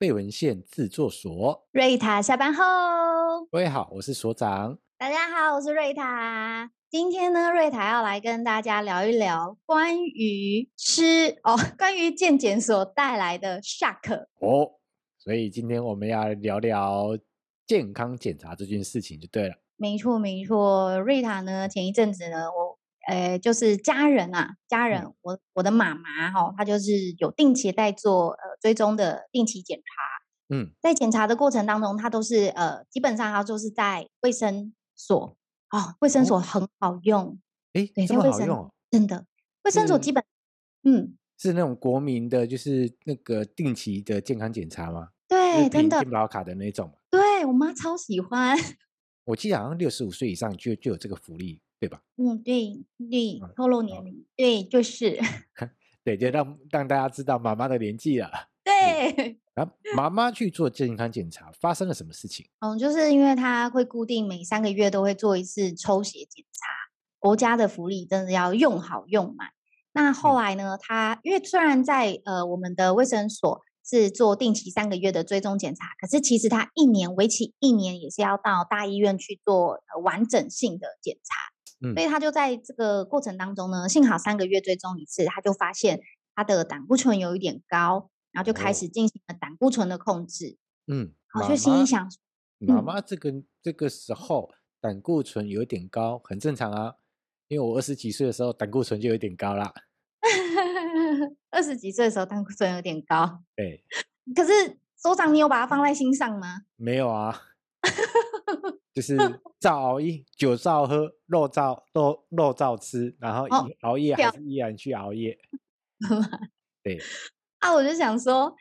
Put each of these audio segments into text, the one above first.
贝文献制作所。瑞塔下班后，各位好，我是所长。大家好，我是瑞塔。今天呢，瑞塔要来跟大家聊一聊关于吃哦，关于健检所带来的 shock 哦。所以今天我们要聊聊健康检查这件事情就对了。没错，没错。瑞塔呢，前一阵子呢，我。呃，就是家人啊，家人，嗯、我我的妈妈哈、哦，她就是有定期在做呃追踪的定期检查，嗯，在检查的过程当中，她都是呃，基本上她就是在卫生所啊，卫生所很好用，哎、哦，对，这么好用、哦，真的，卫生所基本，嗯，是那种国民的，就是那个定期的健康检查吗？对，真的，健保卡的那种，对我妈超喜欢，我记得好像六十五岁以上就就有这个福利。对吧？嗯，对对，透露年龄，对，就是，对，就让让大家知道妈妈的年纪了。对，然后妈妈去做健康检查，发生了什么事情？嗯，就是因为她会固定每三个月都会做一次抽血检查，国家的福利真的要用好用满。那后来呢，她因为虽然在呃我们的卫生所是做定期三个月的追踪检查，可是其实她一年为期一年也是要到大医院去做完整性的检查。所以他就在这个过程当中呢，幸好三个月追踪一次，他就发现他的胆固醇有一点高，然后就开始进行了胆固醇的控制。嗯，我就心里想，妈妈这个、嗯、这个时候胆固醇有一点高，很正常啊，因为我二十几岁的时候胆固醇就有点高啦。二十几岁的时候胆固醇有点高，对。可是所长，你有把它放在心上吗？没有啊。就是照熬夜，酒照喝，肉照肉肉照吃，然后熬夜还是依然去熬夜。哦、对啊，我就想说，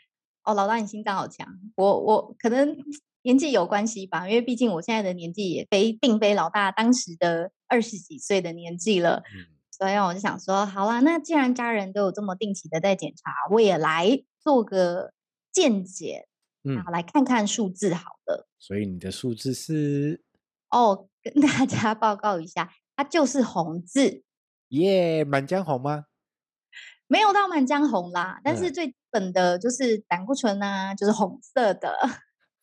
哦，老大你心脏好强。我我可能年纪有关系吧，因为毕竟我现在的年纪也非并非老大当时的二十几岁的年纪了。嗯、所以我就想说，好啦，那既然家人都有这么定期的在检查，我也来做个健检。嗯，好，来看看数字好了。所以你的数字是？哦，跟 大家报告一下，它就是红字。耶，满江红吗？没有到满江红啦，但是最基本的就是胆固醇啊，就是红色的，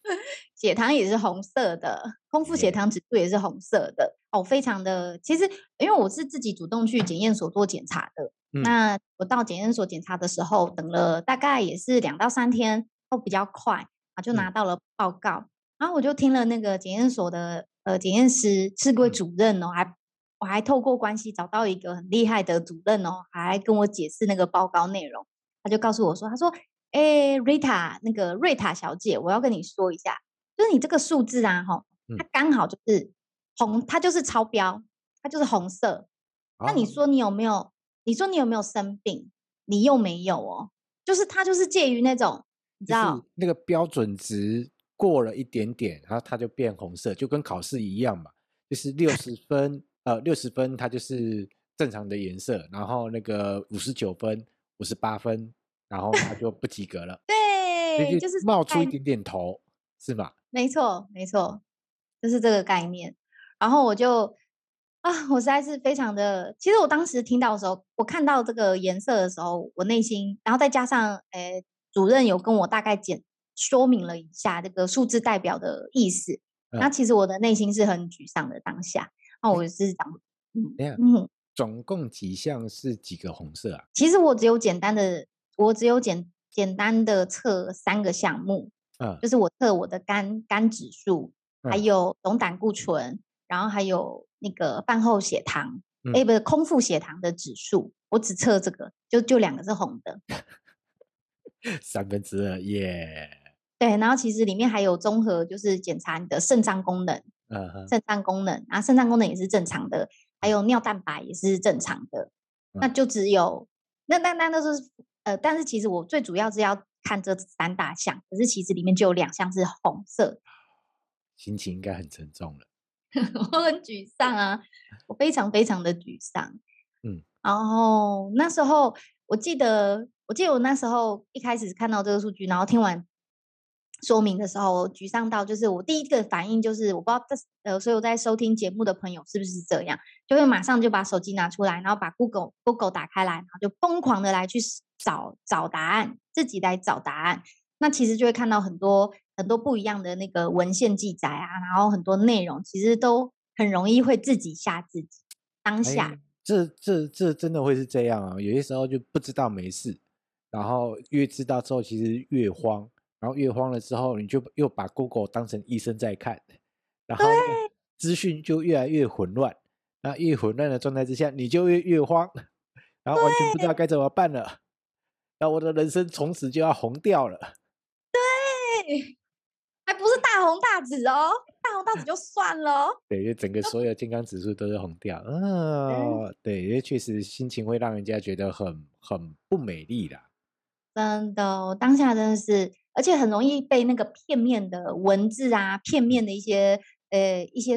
血糖也是红色的，空腹血糖指数也是红色的。哦，非常的，其实因为我是自己主动去检验所做检查的，嗯、那我到检验所检查的时候，等了大概也是两到三天。都比较快啊，就拿到了报告，嗯、然后我就听了那个检验所的呃检验师是位主任哦，还我还透过关系找到一个很厉害的主任哦，还跟我解释那个报告内容。他就告诉我说，他说：“哎，瑞塔，那个瑞塔小姐，我要跟你说一下，就是你这个数字啊，哈，它刚好就是红，它就是超标，它就是红色。那你说你有没有？你说你有没有生病？你又没有哦，就是它就是介于那种。”你知道那个标准值过了一点点，然后它就变红色，就跟考试一样嘛。就是六十 分，呃，六十分它就是正常的颜色，然后那个五十九分、五十八分，然后它就不及格了。对，就是冒出一点点头，是吗？没错，没错，就是这个概念。然后我就啊，我实在是非常的，其实我当时听到的时候，我看到这个颜色的时候，我内心，然后再加上，诶。主任有跟我大概简说明了一下这个数字代表的意思，嗯、那其实我的内心是很沮丧的当下。那我是想，嗯嗯，总共几项是几个红色啊？其实我只有简单的，我只有简简单的测三个项目，嗯，就是我测我的肝肝指数，嗯、还有总胆固醇，然后还有那个饭后血糖，哎、嗯，不是空腹血糖的指数，我只测这个，就就两个是红的。三分之二耶！对，然后其实里面还有综合，就是检查你的肾脏功能，嗯哼，肾脏功能，然后肾脏功能也是正常的，还有尿蛋白也是正常的，嗯、那就只有那那那那都是呃，但是其实我最主要是要看这三大项，可是其实里面就有两项是红色，心情应该很沉重了，我很沮丧啊，我非常非常的沮丧，嗯，然后那时候我记得。我记得我那时候一开始看到这个数据，然后听完说明的时候，我沮丧到就是我第一个反应就是我不知道这呃，所有在收听节目的朋友是不是这样，就会马上就把手机拿出来，然后把 Google Google 打开来，然后就疯狂的来去找找答案，自己来找答案。那其实就会看到很多很多不一样的那个文献记载啊，然后很多内容其实都很容易会自己吓自己。当下，哎、这这这真的会是这样啊！有些时候就不知道没事，然后越知道之后其实越慌，然后越慌了之后，你就又把 Google 当成医生在看，然后资讯就越来越混乱。那越混乱的状态之下，你就越越慌，然后完全不知道该怎么办了。那我的人生从此就要红掉了。对，还不是大红大紫哦，大红大紫就算了。对，因为整个所有健康指数都是红掉。嗯，对，因为确实心情会让人家觉得很很不美丽啦。真的，当下真的是，而且很容易被那个片面的文字啊，片面的一些呃一些。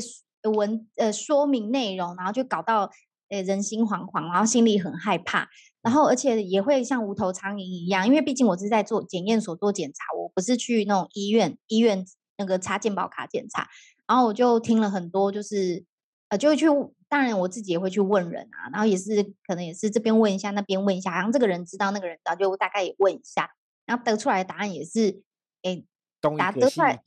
文呃说明内容，然后就搞到呃人心惶惶，然后心里很害怕，然后而且也会像无头苍蝇一样，因为毕竟我是在做检验所做检查，我不是去那种医院医院那个插健保卡检查，然后我就听了很多，就是呃就会去，当然我自己也会去问人啊，然后也是可能也是这边问一下，那边问一下，然后这个人知道，那个人知道，就大概也问一下，然后得出来的答案也是哎，答得出来，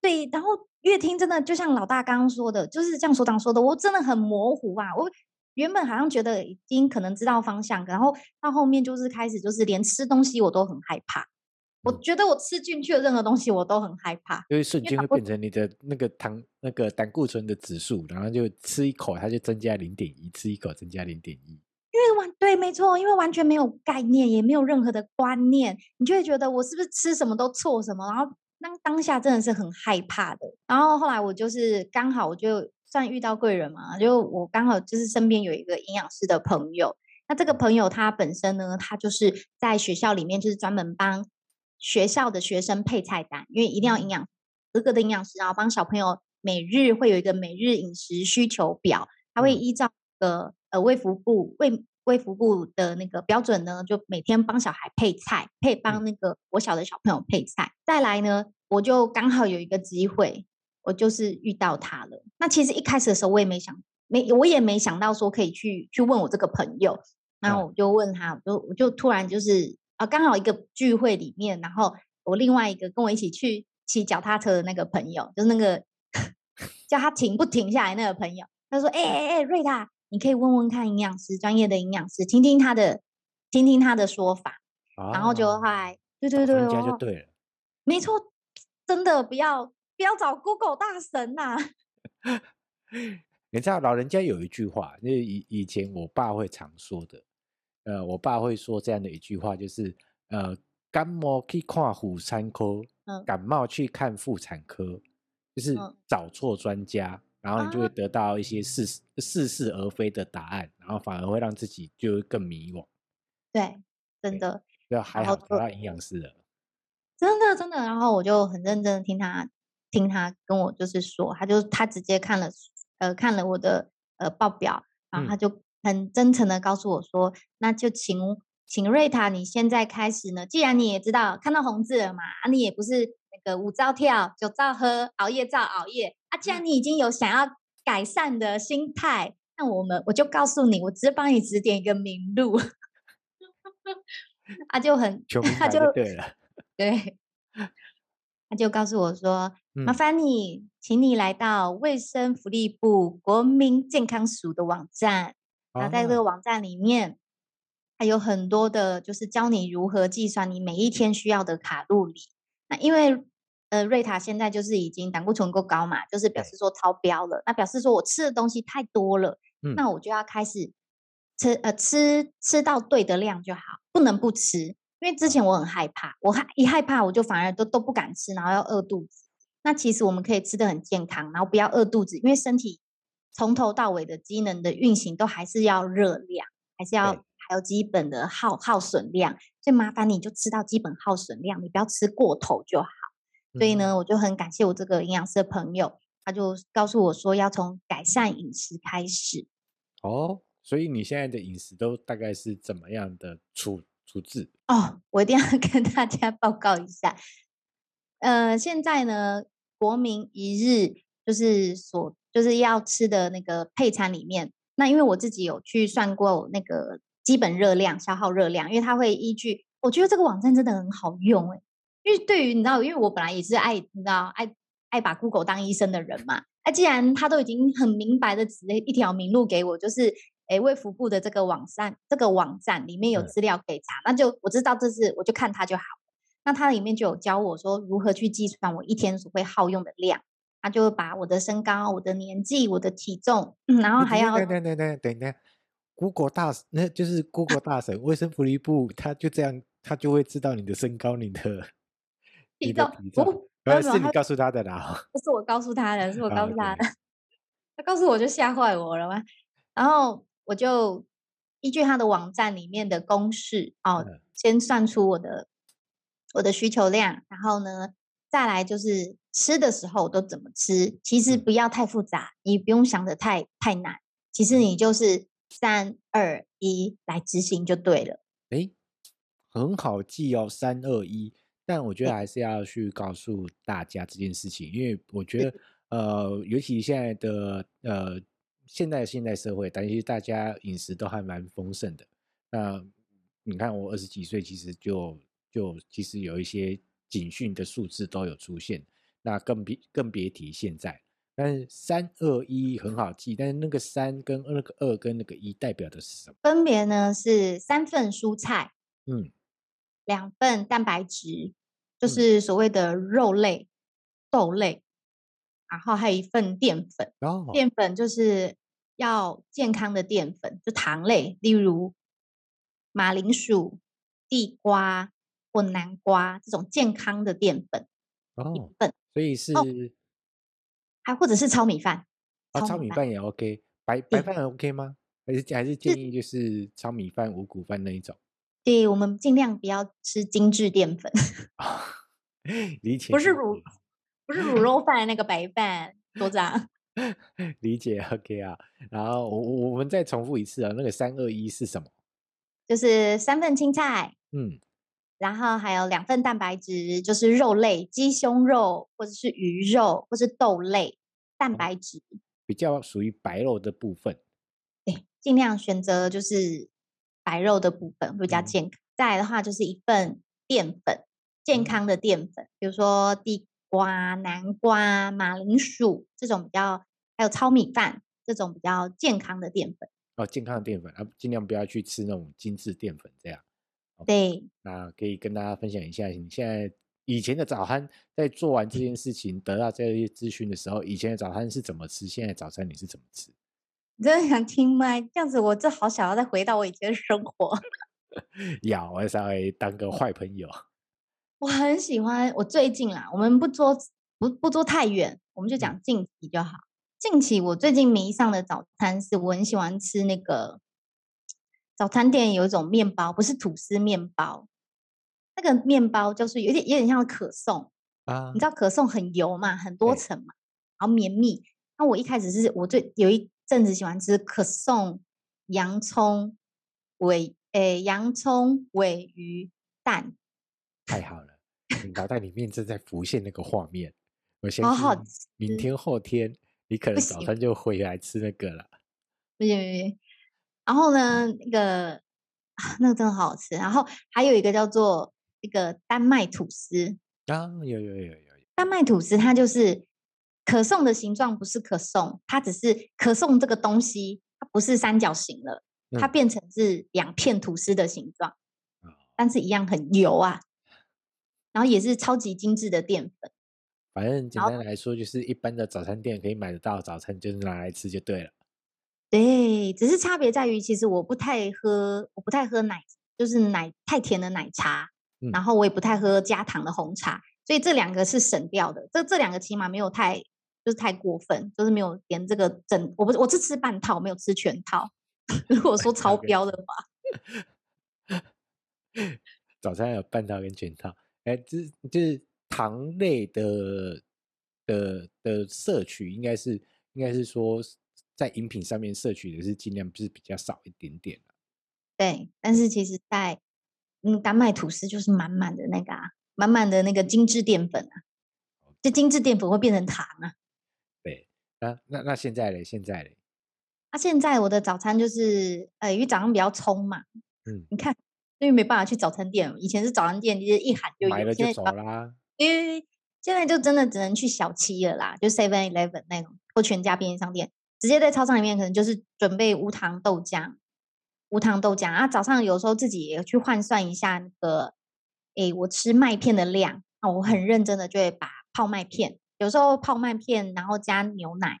对，然后。越听真的就像老大刚刚说的，就是像所长说的，我真的很模糊啊。我原本好像觉得已经可能知道方向，然后到后面就是开始就是连吃东西我都很害怕。我觉得我吃进去的任何东西我都很害怕，因为瞬间会变成你的那个糖那个胆固醇的指数，然后就吃一口它就增加零点一，吃一口增加零点一。因为完对，没错，因为完全没有概念，也没有任何的观念，你就会觉得我是不是吃什么都错什么，然后。那当下真的是很害怕的，然后后来我就是刚好我就算遇到贵人嘛，就我刚好就是身边有一个营养师的朋友，那这个朋友他本身呢，他就是在学校里面就是专门帮学校的学生配菜单，因为一定要营养合格的营养师，然后帮小朋友每日会有一个每日饮食需求表，他会依照个呃卫福部卫。卫福部的那个标准呢，就每天帮小孩配菜，配帮那个我小的小朋友配菜。再来呢，我就刚好有一个机会，我就是遇到他了。那其实一开始的时候，我也没想，没我也没想到说可以去去问我这个朋友。然后我就问他，我就我就突然就是啊，刚好一个聚会里面，然后我另外一个跟我一起去骑脚踏车的那个朋友，就是那个 叫他停不停下来那个朋友，他说：“哎哎哎，瑞塔。”你可以问问看营养师，专业的营养师，听听他的，听听他的说法，啊、然后就还对对对，人家就对了，没错，真的不要不要找 Google 大神呐、啊。你知道老人家有一句话，那以以前我爸会常说的，呃，我爸会说这样的一句话，就是呃，感冒去看妇产科，嗯、感冒去看妇产科，就是找错专家。嗯然后你就会得到一些似似是而非的答案，然后反而会让自己就更迷惘。对，真的。要还好找到营养师了。真的真的，然后我就很认真的听他听他跟我就是说，他就他直接看了呃看了我的呃报表，然后他就很真诚的告诉我说，嗯、那就请请瑞塔你现在开始呢，既然你也知道看到红字了嘛，啊你也不是那个五照跳九照喝熬夜照熬夜。啊，既然你已经有想要改善的心态，那我们我就告诉你，我直接帮你指点一个明路。他就很，他就对了，对，他就告诉我说：“嗯、麻烦你，请你来到卫生福利部国民健康署的网站。然后在这个网站里面，还有很多的，就是教你如何计算你每一天需要的卡路里。那因为。”呃，瑞塔现在就是已经胆固醇够高嘛，就是表示说超标了。那表示说我吃的东西太多了，嗯、那我就要开始吃，呃，吃吃到对的量就好，不能不吃。因为之前我很害怕，我害一害怕我就反而都都不敢吃，然后要饿肚子。那其实我们可以吃的很健康，然后不要饿肚子，因为身体从头到尾的机能的运行都还是要热量，还是要还有基本的耗耗损量。所以麻烦你就吃到基本耗损量，你不要吃过头就好。所以呢，我就很感谢我这个营养师的朋友，他就告诉我说，要从改善饮食开始。哦，所以你现在的饮食都大概是怎么样的处处置？哦，我一定要 跟大家报告一下。呃，现在呢，国民一日就是所就是要吃的那个配餐里面，那因为我自己有去算过那个基本热量、消耗热量，因为它会依据，我觉得这个网站真的很好用，欸，因为对于你知道，因为我本来也是爱你知道爱爱把 Google 当医生的人嘛。哎，既然他都已经很明白的指了一条明路给我，就是哎卫福部的这个网站，这个网站里面有资料可以查，嗯、那就我知道这是我就看它就好。那它里面就有教我说如何去计算我一天所会耗用的量。他就把我的身高、我的年纪、我的体重，嗯、然后还要等等等等等等，Google 大那就是 Google 大神，卫生福利部他就这样，他就会知道你的身高、你的 体重。体重不，不是你告诉他的啦，不是我告诉他的，是我告诉他的。他告诉我就吓坏我了嘛，然后我就依据他的网站里面的公式哦，嗯、先算出我的我的需求量，然后呢，再来就是。吃的时候都怎么吃？其实不要太复杂，嗯、你不用想的太太难。其实你就是三二一来执行就对了。诶，很好记哦，三二一。但我觉得还是要去告诉大家这件事情，因为我觉得呃，尤其现在的呃现在现代社会，但是大家饮食都还蛮丰盛的。那你看我二十几岁，其实就就其实有一些警讯的数字都有出现。那更别更别提现在，但是三二一很好记，但是那个三跟那个二跟那个一代表的是什么？分别呢是三份蔬菜，嗯，两份蛋白质，就是所谓的肉类、嗯、豆类，然后还有一份淀粉。哦，淀粉就是要健康的淀粉，就糖类，例如马铃薯、地瓜或南瓜这种健康的淀粉。哦，一份。所以是，还或者是糙米饭，啊，糙米饭也 OK，白白饭 OK 吗？还是还是建议就是糙米饭、五谷饭那一种？对，我们尽量不要吃精致淀粉。理解，不是卤，不是卤肉饭那个白饭，多脏。理解 OK 啊，然后我我们再重复一次啊，那个三二一是什么？就是三份青菜，嗯。然后还有两份蛋白质，就是肉类，鸡胸肉或者是鱼肉或是豆类蛋白质，比较属于白肉的部分。对，尽量选择就是白肉的部分会比较健康。嗯、再来的话就是一份淀粉，健康的淀粉，嗯、比如说地瓜、南瓜、马铃薯这种比较，还有糙米饭这种比较健康的淀粉。哦，健康的淀粉啊，尽量不要去吃那种精致淀粉这样。对，那可以跟大家分享一下，你现在以前的早餐在做完这件事情，得到这些资讯的时候，以前的早餐是怎么吃？现在早餐你是怎么吃？你真的想听吗？这样子，我就好想要再回到我以前的生活。要，我稍微当个坏朋友。我很喜欢，我最近啦，我们不做不不做太远，我们就讲近期就好。嗯、近期我最近迷上的早餐是，我很喜欢吃那个。早餐店有一种面包，不是吐司面包，那个面包就是有点有点像可颂啊。你知道可颂很油嘛，很多层嘛，然后绵密。那我一开始是我最有一阵子喜欢吃可颂，洋葱尾诶，洋葱尾鱼蛋。太好了，你脑袋里面正在浮现那个画面。我相信明天后天你可能早餐就回来吃那个了。不行不行。然后呢，那个那个真的好好吃。然后还有一个叫做那个丹麦吐司啊，有有有有有。丹麦吐司它就是可颂的形状，不是可颂，它只是可颂这个东西，它不是三角形了，它变成是两片吐司的形状，嗯、但是一样很油啊。然后也是超级精致的淀粉。反正简单来说，就是一般的早餐店可以买得到早餐，就是拿来吃就对了。对，只是差别在于，其实我不太喝，我不太喝奶，就是奶太甜的奶茶，嗯、然后我也不太喝加糖的红茶，所以这两个是省掉的。这这两个起码没有太，就是太过分，就是没有连这个整，我不是我是吃半套，没有吃全套。如果说超标的话，早餐有半套跟全套，哎，这就是糖类的的的摄取，应该是应该是说。在饮品上面摄取的是尽量不是比较少一点点，对，但是其实在嗯丹麦吐司就是满满的那个啊，满满的那个精致淀粉啊，这精致淀粉会变成糖啊。对，那那那现在嘞？现在嘞？那、啊、现在我的早餐就是呃，因为早上比较匆嘛，嗯，你看因为没办法去早餐店。以前是早餐店，就是一喊就有，买了就走啦。因为现在就真的只能去小七了啦，就 Seven Eleven 那种或全家便利商店，直接在超商里面可能就是准备无糖豆浆，无糖豆浆啊。早上有时候自己去换算一下那个，诶，我吃麦片的量啊，我很认真的就会把泡麦片，有时候泡麦片，然后加牛奶，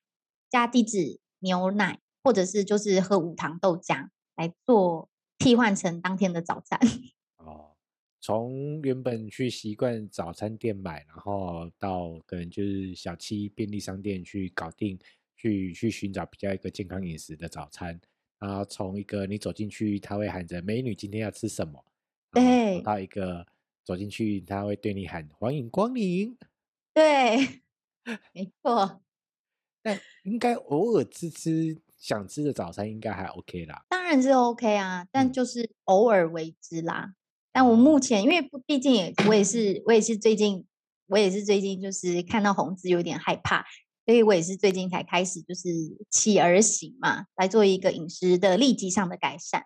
加低脂牛奶，或者是就是喝无糖豆浆来做替换成当天的早餐。哦从原本去习惯早餐店买，然后到可能就是小七便利商店去搞定，去去寻找比较一个健康饮食的早餐。然后从一个你走进去，他会喊着“美女，今天要吃什么”，对，到一个走进去，他会对你喊“欢迎光临”，对，没错。但应该偶尔吃吃想吃的早餐，应该还 OK 啦。当然是 OK 啊，但就是偶尔为之啦。但我目前，因为毕竟也我也是我也是最近我也是最近就是看到红字有点害怕，所以我也是最近才开始就是起而行嘛，来做一个饮食的立即上的改善。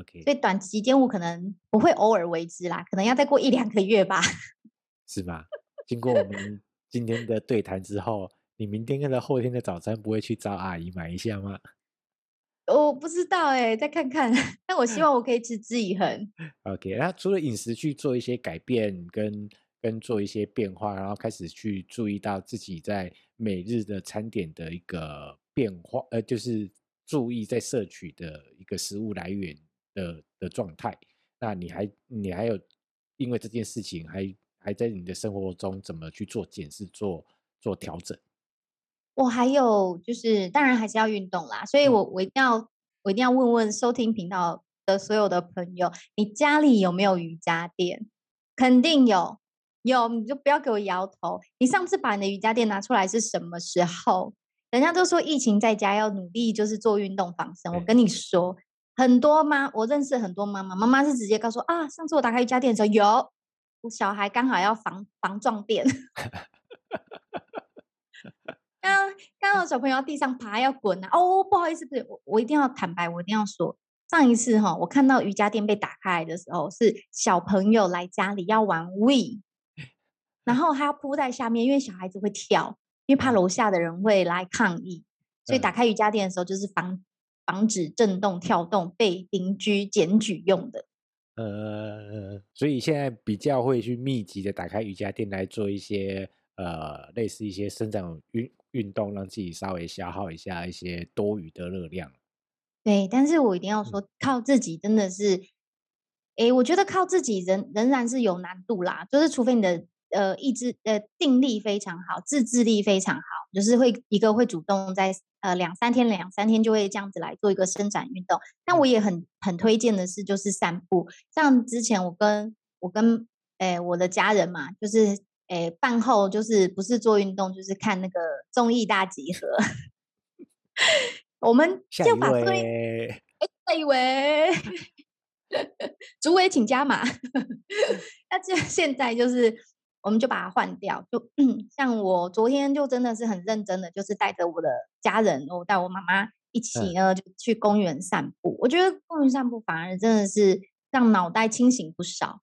OK，所以短期间我可能不会偶尔为之啦，可能要再过一两个月吧。是吧？经过我们今天的对谈之后，你明天跟后天的早餐不会去找阿姨买一下吗？我不知道哎、欸，再看看。但我希望我可以持之以恒。OK，那除了饮食去做一些改变跟跟做一些变化，然后开始去注意到自己在每日的餐点的一个变化，呃，就是注意在摄取的一个食物来源的的状态。那你还你还有因为这件事情还还在你的生活中怎么去做检视、做做调整？我还有就是，当然还是要运动啦，所以我我一定要我一定要问问收听频道的所有的朋友，你家里有没有瑜伽垫？肯定有，有你就不要给我摇头。你上次把你的瑜伽垫拿出来是什么时候？人家都说疫情在家要努力，就是做运动防身。我跟你说，很多妈，我认识很多妈妈，妈妈是直接告诉啊，上次我打开瑜伽垫的时候，有我小孩刚好要防防撞垫。刚刚好小朋友在地上爬要滚啊！哦，不好意思，不是我，我一定要坦白，我一定要说，上一次哈，我看到瑜伽垫被打开来的时候，是小朋友来家里要玩 Wii，然后还要铺在下面，因为小孩子会跳，因为怕楼下的人会来抗议，所以打开瑜伽垫的时候就是防防止震动跳动被邻居检举用的。呃，所以现在比较会去密集的打开瑜伽垫来做一些呃类似一些伸展运。运动让自己稍微消耗一下一些多余的热量。对，但是我一定要说，靠自己真的是，哎、嗯，我觉得靠自己仍仍然是有难度啦。就是除非你的呃意志呃定力非常好，自制力非常好，就是会一个会主动在呃两三天两三天就会这样子来做一个伸展运动。那我也很很推荐的是，就是散步。像之前我跟我跟哎我的家人嘛，就是。哎，饭后就是不是做运动，就是看那个综艺大集合。我们就把综艺，哎，下一位，主委请加码。那这现在就是，我们就把它换掉。就像我昨天就真的是很认真的，就是带着我的家人，我带我妈妈一起呢，就去公园散步。我觉得公园散步反而真的是让脑袋清醒不少。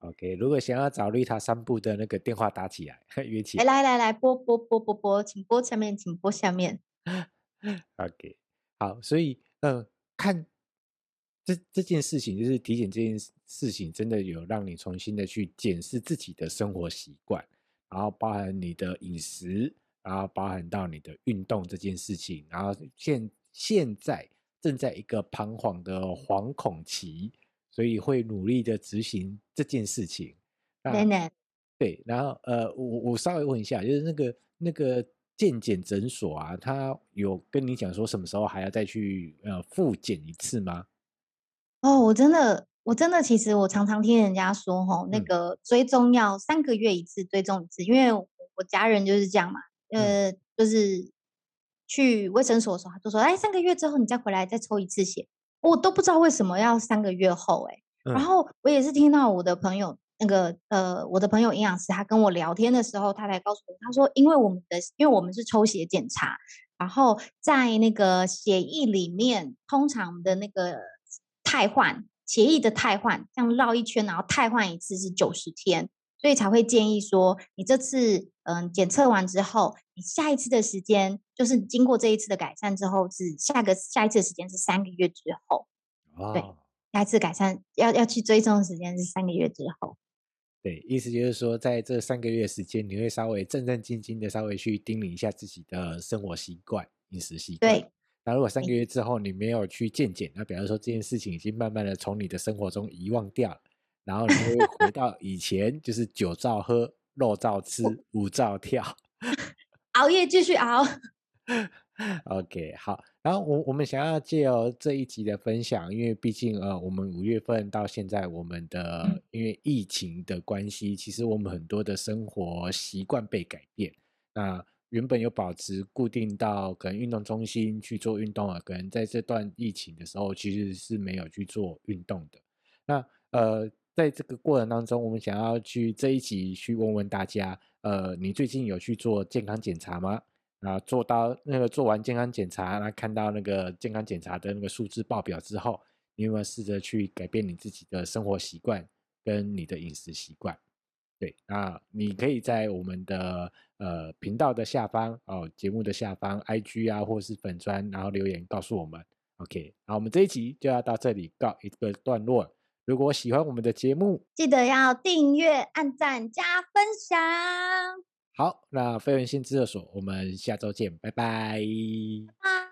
OK，如果想要找绿塔散步的那个电话打起来，约起来。来来来，拨拨拨拨拨，请拨下面，请拨下面。OK，好，所以呃，看这这件事情，就是体检这件事情，真的有让你重新的去检视自己的生活习惯，然后包含你的饮食，然后包含到你的运动这件事情，然后现现在正在一个彷徨的惶恐期。所以会努力的执行这件事情。奶奶，对，然后呃，我我稍微问一下，就是那个那个健检诊所啊，他有跟你讲说什么时候还要再去呃复检一次吗？哦，我真的，我真的，其实我常常听人家说，吼，那个追踪要三个月一次追踪一次，因为我家人就是这样嘛，呃，嗯、就是去卫生所的时候，他就说，哎，三个月之后你再回来再抽一次血。我都不知道为什么要三个月后哎、欸，然后我也是听到我的朋友那个呃，我的朋友营养师他跟我聊天的时候，他才告诉我，他说因为我们的因为我们是抽血检查，然后在那个血液里面，通常的那个汰换协议的汰换，这样绕一圈然后汰换一次是九十天，所以才会建议说，你这次嗯检测完之后，你下一次的时间就是经过这一次的改善之后，是下个下一次的时间是三个月之后。哦，对，下一次改善要要去追踪的时间是三个月之后。对，意思就是说，在这三个月时间，你会稍微战战兢兢的稍微去盯理一下自己的生活习惯、饮食习惯。对。那如果三个月之后你没有去健检，那比方说这件事情已经慢慢的从你的生活中遗忘掉了，然后你会回 到以前，就是酒照喝、肉照吃、舞照跳，熬夜继续熬。OK，好。然后我我们想要借由这一集的分享，因为毕竟呃，我们五月份到现在，我们的因为疫情的关系，其实我们很多的生活习惯被改变。那原本有保持固定到可能运动中心去做运动啊，可能在这段疫情的时候其实是没有去做运动的。那呃，在这个过程当中，我们想要去这一集去问问大家，呃，你最近有去做健康检查吗？啊，做到那个做完健康检查，那看到那个健康检查的那个数字报表之后，你有没有试着去改变你自己的生活习惯跟你的饮食习惯？对，那你可以在我们的呃频道的下方哦，节目的下方，IG 啊，或是粉专，然后留言告诉我们。OK，那我们这一集就要到这里告一个段落。如果喜欢我们的节目，记得要订阅、按赞、加分享。好，那飞人新知识所，我们下周见，拜拜。拜拜。